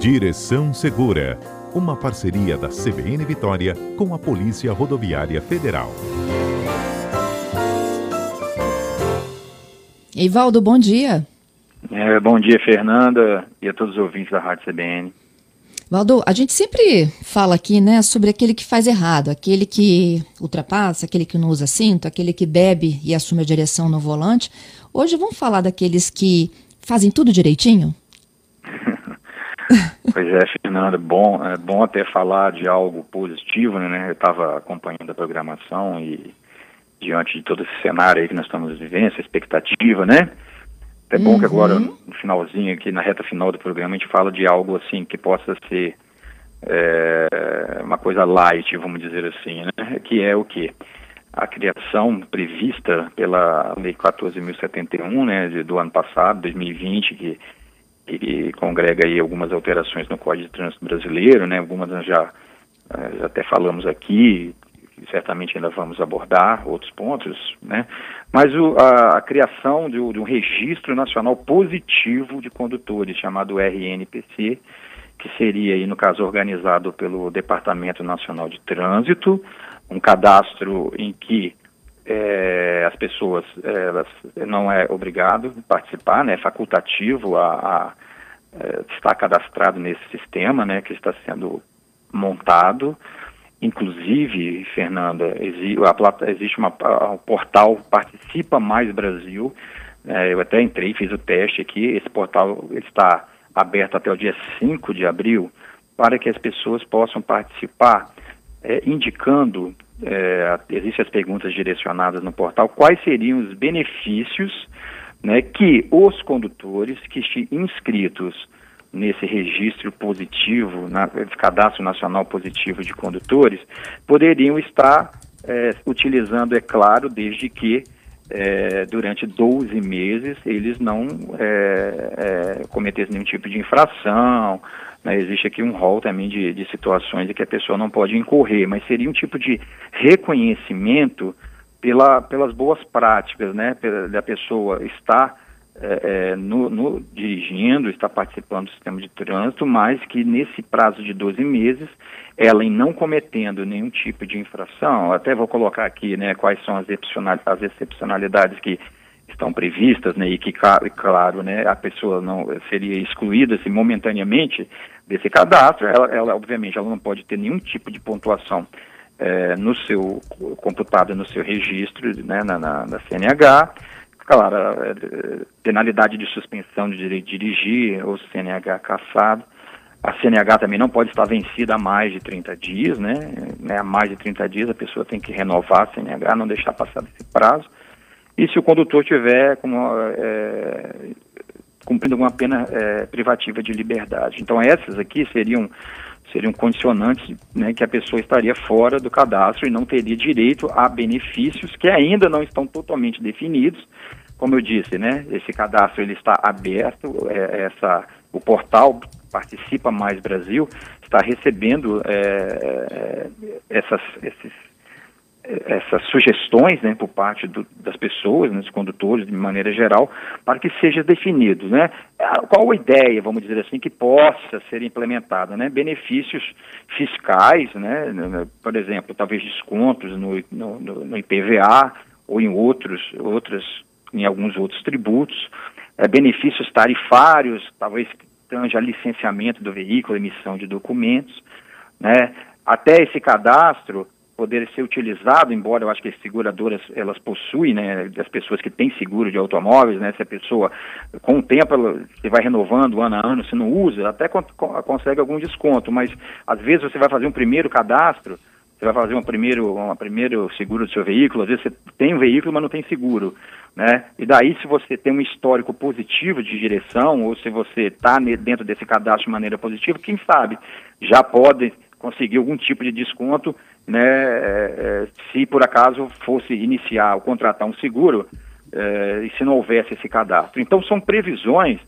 Direção Segura, uma parceria da CBN Vitória com a Polícia Rodoviária Federal. Ivaldo, bom dia. É, bom dia, Fernanda, e a todos os ouvintes da Rádio CBN. Valdo, a gente sempre fala aqui, né, sobre aquele que faz errado, aquele que ultrapassa, aquele que não usa cinto, aquele que bebe e assume a direção no volante. Hoje vamos falar daqueles que fazem tudo direitinho? Pois é, Fernanda, bom, é bom até falar de algo positivo, né? Eu estava acompanhando a programação e diante de todo esse cenário aí que nós estamos vivendo, essa expectativa, né? É bom uhum. que agora, uhum. no finalzinho aqui, na reta final do programa, a gente fala de algo assim que possa ser é, uma coisa light, vamos dizer assim, né? Que é o que? A criação prevista pela Lei 14.071, né, do ano passado, 2020, que, que congrega aí algumas alterações no Código de Trânsito Brasileiro, né? Algumas nós já, já até falamos aqui, certamente ainda vamos abordar outros pontos, né? Mas o, a, a, criação de, de, um registro nacional positivo de condutores, chamado RNPC, que seria aí, no caso, organizado pelo Departamento Nacional de Trânsito, um cadastro em que é, as pessoas elas não é obrigado a participar, né, é facultativo a, a é, estar cadastrado nesse sistema, né, que está sendo montado. Inclusive, Fernanda, existe, a, uma, um portal Participa Mais Brasil. É, eu até entrei, fiz o teste aqui. Esse portal está aberto até o dia 5 de abril para que as pessoas possam participar, é, indicando, é, existem as perguntas direcionadas no portal, quais seriam os benefícios né, que os condutores que estão inscritos nesse registro positivo, na, cadastro nacional positivo de condutores, poderiam estar é, utilizando, é claro, desde que é, durante 12 meses eles não é, é, cometessem nenhum tipo de infração. Né? Existe aqui um rol também de, de situações em que a pessoa não pode incorrer, mas seria um tipo de reconhecimento pela, pelas boas práticas, né? da pessoa estar é, no, no, dirigindo, está participando do sistema de trânsito, mas que nesse prazo de 12 meses, ela em não cometendo nenhum tipo de infração, até vou colocar aqui né, quais são as, as excepcionalidades que estão previstas, né, e que, claro, né, a pessoa não seria excluída assim, momentaneamente desse cadastro, ela, ela, obviamente ela não pode ter nenhum tipo de pontuação é, no seu computada no seu registro né, na, na, na CNH, claro, é, penalidade de suspensão de direito de dirigir, ou CNH caçado. A CNH também não pode estar vencida há mais de 30 dias, né? né? Há mais de 30 dias a pessoa tem que renovar a CNH, não deixar passar desse prazo. E se o condutor tiver como, é, cumprindo alguma pena é, privativa de liberdade. Então essas aqui seriam seriam condicionantes né, que a pessoa estaria fora do cadastro e não teria direito a benefícios que ainda não estão totalmente definidos. Como eu disse, né, esse cadastro ele está aberto, é, essa, o portal Participa Mais Brasil está recebendo é, essas, esses essas sugestões né, por parte do, das pessoas, né, dos condutores, de maneira geral, para que seja definido, né, qual a ideia, vamos dizer assim, que possa ser implementada, né, benefícios fiscais, né, por exemplo, talvez descontos no, no, no IPVA ou em outros, outras, em alguns outros tributos, é, benefícios tarifários, talvez tanja licenciamento do veículo, emissão de documentos, né, até esse cadastro poder ser utilizado, embora eu acho que as seguradoras elas possuem, né, as pessoas que têm seguro de automóveis, né, se a pessoa com o tempo ela, você vai renovando ano a ano, se não usa, até con consegue algum desconto, mas às vezes você vai fazer um primeiro cadastro, você vai fazer um primeiro, um primeiro seguro do seu veículo, às vezes você tem um veículo, mas não tem seguro, né? E daí se você tem um histórico positivo de direção, ou se você está dentro desse cadastro de maneira positiva, quem sabe já pode conseguir algum tipo de desconto né, é, é, se por acaso fosse iniciar ou contratar um seguro é, e se não houvesse esse cadastro. Então, são previsões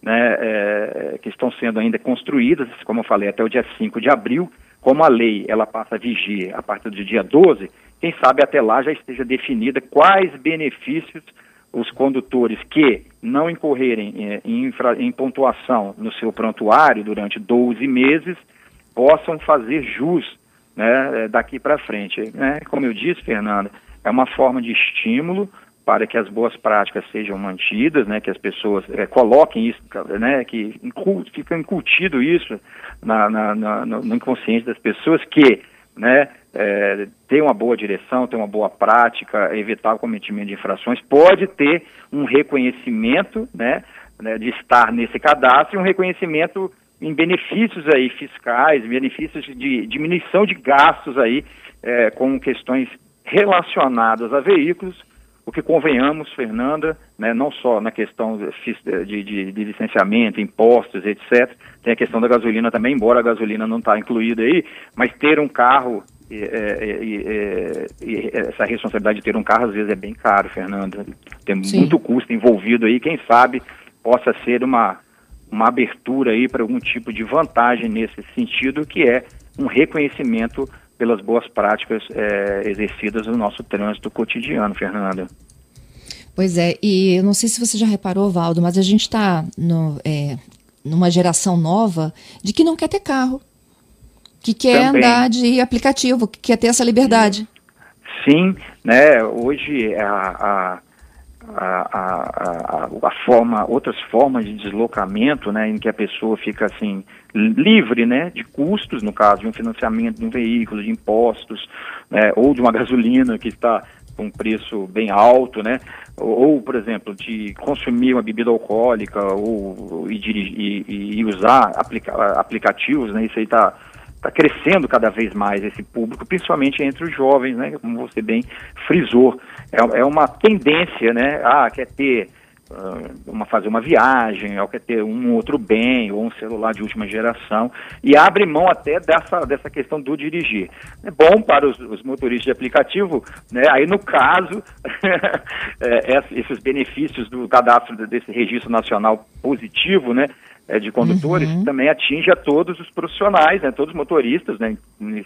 né, que estão sendo ainda construídas, como eu falei, até o dia 5 de abril. Como a lei ela passa a vigir a partir do dia 12, quem sabe até lá já esteja definida quais benefícios os condutores que não incorrerem em, infra, em pontuação no seu prontuário durante 12 meses possam fazer jus né, eh, daqui para frente. Né? Como eu disse, Fernanda, é uma forma de estímulo para que as boas práticas sejam mantidas, né, que as pessoas é, coloquem isso, né, que fica incutido isso na, na, na, no inconsciente das pessoas que né, é, ter uma boa direção, ter uma boa prática, evitar o cometimento de infrações, pode ter um reconhecimento né, né, de estar nesse cadastro e um reconhecimento em benefícios aí fiscais, benefícios de diminuição de gastos aí é, com questões relacionadas a veículos, o que convenhamos, Fernanda, né, não só na questão de, de, de, licenciamento, impostos, etc., tem a questão da gasolina também, embora a gasolina não está incluída aí, mas ter um carro, e, e, e, essa responsabilidade de ter um carro às vezes é bem caro, Fernanda. Tem Sim. muito custo envolvido aí, quem sabe possa ser uma, uma abertura aí para algum tipo de vantagem nesse sentido, que é um reconhecimento pelas boas práticas é, exercidas no nosso trânsito cotidiano, Fernanda. Pois é, e eu não sei se você já reparou, Valdo, mas a gente está é, numa geração nova de que não quer ter carro, que quer Também. andar de aplicativo, que quer ter essa liberdade. Sim, né? Hoje a, a a, a, a, forma, outras formas de deslocamento, né, em que a pessoa fica assim livre, né, de custos, no caso de um financiamento de um veículo, de impostos, né, ou de uma gasolina que está com um preço bem alto, né, ou, ou, por exemplo, de consumir uma bebida alcoólica ou e, dirigir, e, e usar aplica, aplicativos, né, isso aí está está crescendo cada vez mais esse público, principalmente entre os jovens, né? Como você bem frisou, é, é uma tendência, né? Ah, quer ter uh, uma fazer uma viagem, ou quer ter um outro bem, ou um celular de última geração, e abre mão até dessa, dessa questão do dirigir. É bom para os, os motoristas de aplicativo, né? Aí no caso, é, esses benefícios do cadastro desse registro nacional positivo, né? É, de condutores uhum. também atinge a todos os profissionais, né, todos os motoristas, né,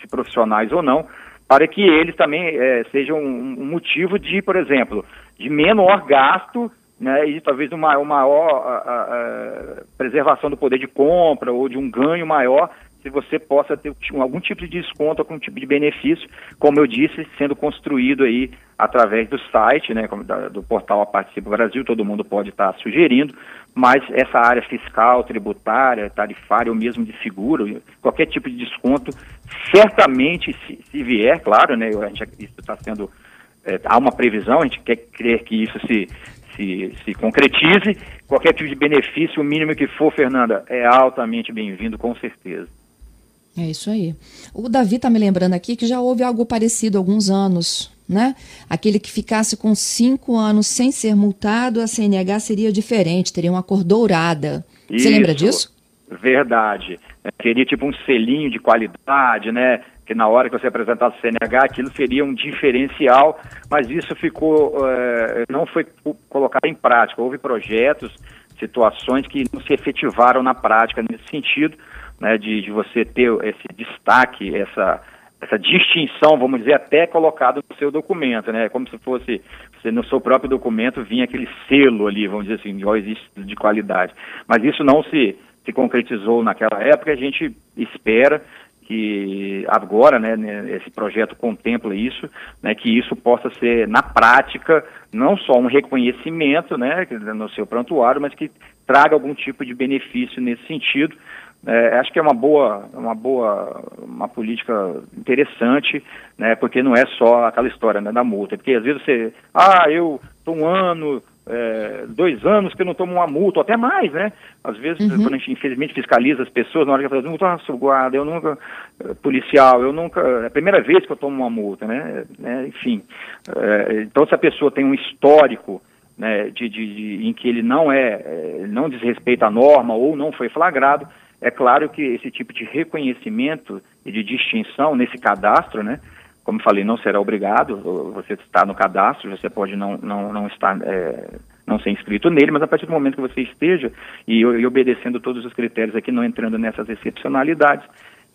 se profissionais ou não, para que eles também é, sejam um, um, motivo de, por exemplo, de menor gasto né, e talvez uma maior a, a, a preservação do poder de compra ou de um ganho maior se você possa ter algum tipo de desconto, algum tipo de benefício, como eu disse, sendo construído aí através do site, né, do portal A Participa Brasil, todo mundo pode estar sugerindo, mas essa área fiscal, tributária, tarifária ou mesmo de seguro, qualquer tipo de desconto, certamente, se, se vier, claro, né, gente, isso está sendo, é, há uma previsão, a gente quer crer que isso se, se, se concretize, qualquer tipo de benefício, o mínimo que for, Fernanda, é altamente bem-vindo, com certeza. É isso aí. O Davi está me lembrando aqui que já houve algo parecido há alguns anos, né? Aquele que ficasse com cinco anos sem ser multado, a CNH seria diferente, teria uma cor dourada. Isso, Você lembra disso? Verdade. Seria tipo um selinho de qualidade, né? Que na hora que você apresentasse o CNH, aquilo seria um diferencial, mas isso ficou, é, não foi colocado em prática. Houve projetos, situações que não se efetivaram na prática nesse sentido né, de, de você ter esse destaque, essa, essa distinção, vamos dizer, até colocado no seu documento, né? Como se fosse, se no seu próprio documento vinha aquele selo ali, vamos dizer assim, existe de qualidade. Mas isso não se, se concretizou naquela época, a gente espera que agora, né, né, esse projeto contempla isso, né, que isso possa ser, na prática, não só um reconhecimento, né, no seu prontuário, mas que traga algum tipo de benefício nesse sentido, é, acho que é uma boa, uma boa, uma política interessante, né? Porque não é só aquela história né, da multa, porque às vezes você, ah, eu estou um ano, é, dois anos que eu não tomo uma multa, ou até mais, né? Às vezes, uhum. quando a gente infelizmente fiscaliza as pessoas, na hora que fala, multa, nossa, guarda, eu nunca, é, policial, eu nunca, é a primeira vez que eu tomo uma multa, né? É, enfim, é, então se a pessoa tem um histórico né, de, de, de, em que ele não é, é não desrespeita a norma ou não foi flagrado, é claro que esse tipo de reconhecimento e de distinção nesse cadastro, né, como falei, não será obrigado, você está no cadastro, você pode não, não, não estar, é, não ser inscrito nele, mas a partir do momento que você esteja e, e obedecendo todos os critérios aqui, não entrando nessas excepcionalidades,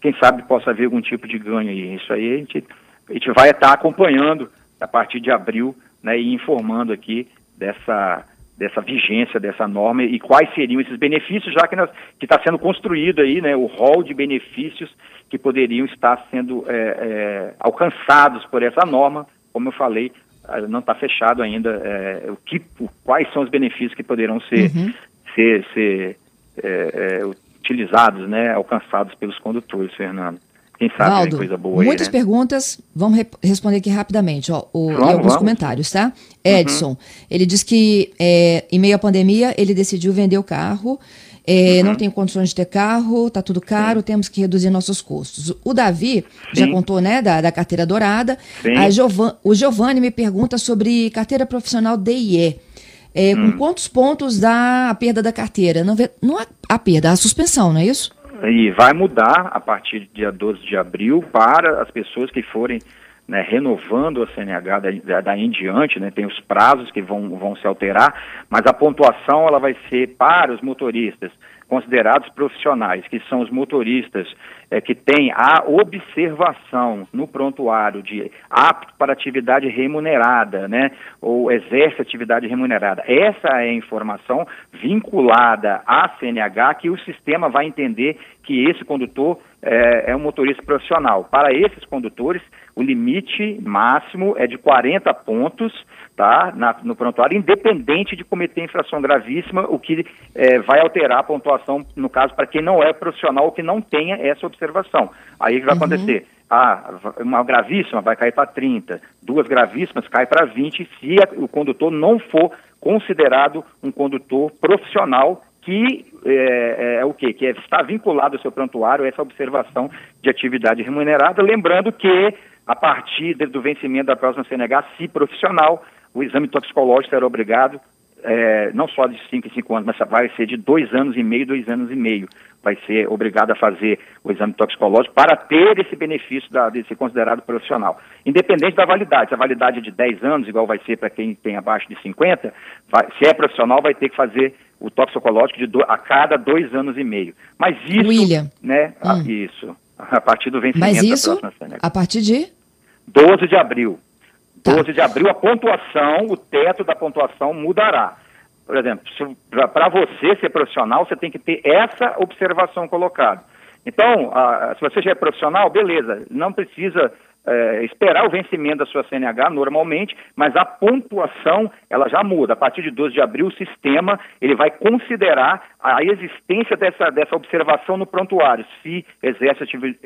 quem sabe possa haver algum tipo de ganho aí. Isso aí a gente, a gente vai estar acompanhando a partir de abril né, e informando aqui dessa dessa vigência dessa norma e quais seriam esses benefícios, já que está sendo construído aí né, o rol de benefícios que poderiam estar sendo é, é, alcançados por essa norma, como eu falei, ah, não está fechado ainda é, o que, o, quais são os benefícios que poderão ser, uhum. ser, ser é, utilizados, né, alcançados pelos condutores, Fernando. Quem sabe Valdo, coisa boa muitas aí, né? perguntas, vamos re responder aqui rapidamente, ó, o, vamos, alguns vamos. comentários, tá? Edson, uhum. ele diz que é, em meio à pandemia ele decidiu vender o carro, é, uhum. não tem condições de ter carro, tá tudo caro, Sim. temos que reduzir nossos custos. O Davi Sim. já contou, né, da, da carteira dourada. O Giovanni me pergunta sobre carteira profissional DIE. É, hum. Com quantos pontos dá a perda da carteira? Não, não a, a perda, a suspensão, não é isso? E vai mudar a partir do dia 12 de abril para as pessoas que forem né, renovando a CNH daí, em diante, né, tem os prazos que vão, vão se alterar, mas a pontuação ela vai ser para os motoristas considerados profissionais, que são os motoristas é, que têm a observação no prontuário de apto para atividade remunerada, né, ou exerce atividade remunerada. Essa é a informação vinculada à CNH que o sistema vai entender que esse condutor é, é um motorista profissional. Para esses condutores, o limite máximo é de 40 pontos tá, na, no prontuário, independente de cometer infração gravíssima, o que é, vai alterar a pontuação, no caso, para quem não é profissional ou que não tenha essa observação. Aí o que vai uhum. acontecer? Ah, uma gravíssima vai cair para 30, duas gravíssimas cai para 20, se o condutor não for considerado um condutor profissional que é, é, é, o quê? Que é, está vinculado ao seu prontuário essa observação de atividade remunerada, lembrando que a partir do vencimento da próxima CNH, se profissional, o exame toxicológico será obrigado, é, não só de 5 em 5 anos, mas vai ser de 2 anos e meio, 2 anos e meio. Vai ser obrigado a fazer o exame toxicológico para ter esse benefício da, de ser considerado profissional. Independente da validade. Se a validade é de 10 anos, igual vai ser para quem tem abaixo de 50, vai, se é profissional, vai ter que fazer o toxicológico de do, a cada dois anos e meio. Mas isso, William. né? Hum. A, isso. A partir do vencimento Mas isso, da próxima CNH. a partir de? 12 de abril. 12 tá. de abril, a pontuação, o teto da pontuação mudará. Por exemplo, para você ser profissional, você tem que ter essa observação colocada. Então, a, se você já é profissional, beleza, não precisa é, esperar o vencimento da sua CNH normalmente, mas a pontuação ela já muda. A partir de 12 de abril, o sistema ele vai considerar a existência dessa, dessa observação no prontuário, se exerce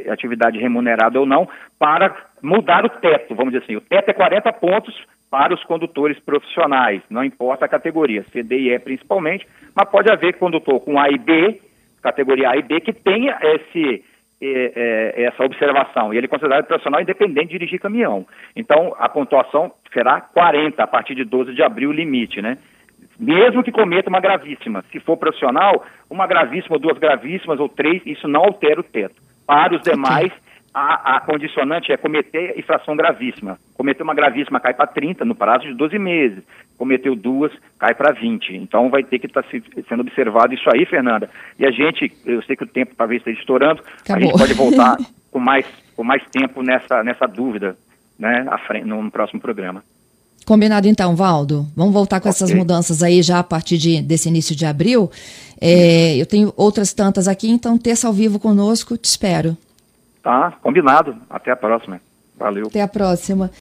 atividade remunerada ou não, para mudar o teto, vamos dizer assim. O teto é 40 pontos para os condutores profissionais, não importa a categoria, CD e E principalmente, mas pode haver condutor com A e B, categoria A e B, que tenha esse essa observação. E ele é considerado profissional independente de dirigir caminhão. Então, a pontuação será 40 a partir de 12 de abril, limite, né? Mesmo que cometa uma gravíssima. Se for profissional, uma gravíssima, duas gravíssimas ou três, isso não altera o teto. Para os demais, a, a, condicionante é cometer infração gravíssima. Cometeu uma gravíssima, cai para 30 no prazo de 12 meses. Cometeu duas, cai para 20. Então vai ter que estar tá sendo observado isso aí, Fernanda. E a gente, eu sei que o tempo talvez esteja estourando, Acabou. a gente pode voltar com mais, com mais tempo nessa, nessa dúvida né, frente, no próximo programa. Combinado então, Valdo. Vamos voltar com okay. essas mudanças aí já a partir de, desse início de abril. É, eu tenho outras tantas aqui, então terça ao vivo conosco, te espero. Tá, combinado. Até a próxima. Valeu. Até a próxima.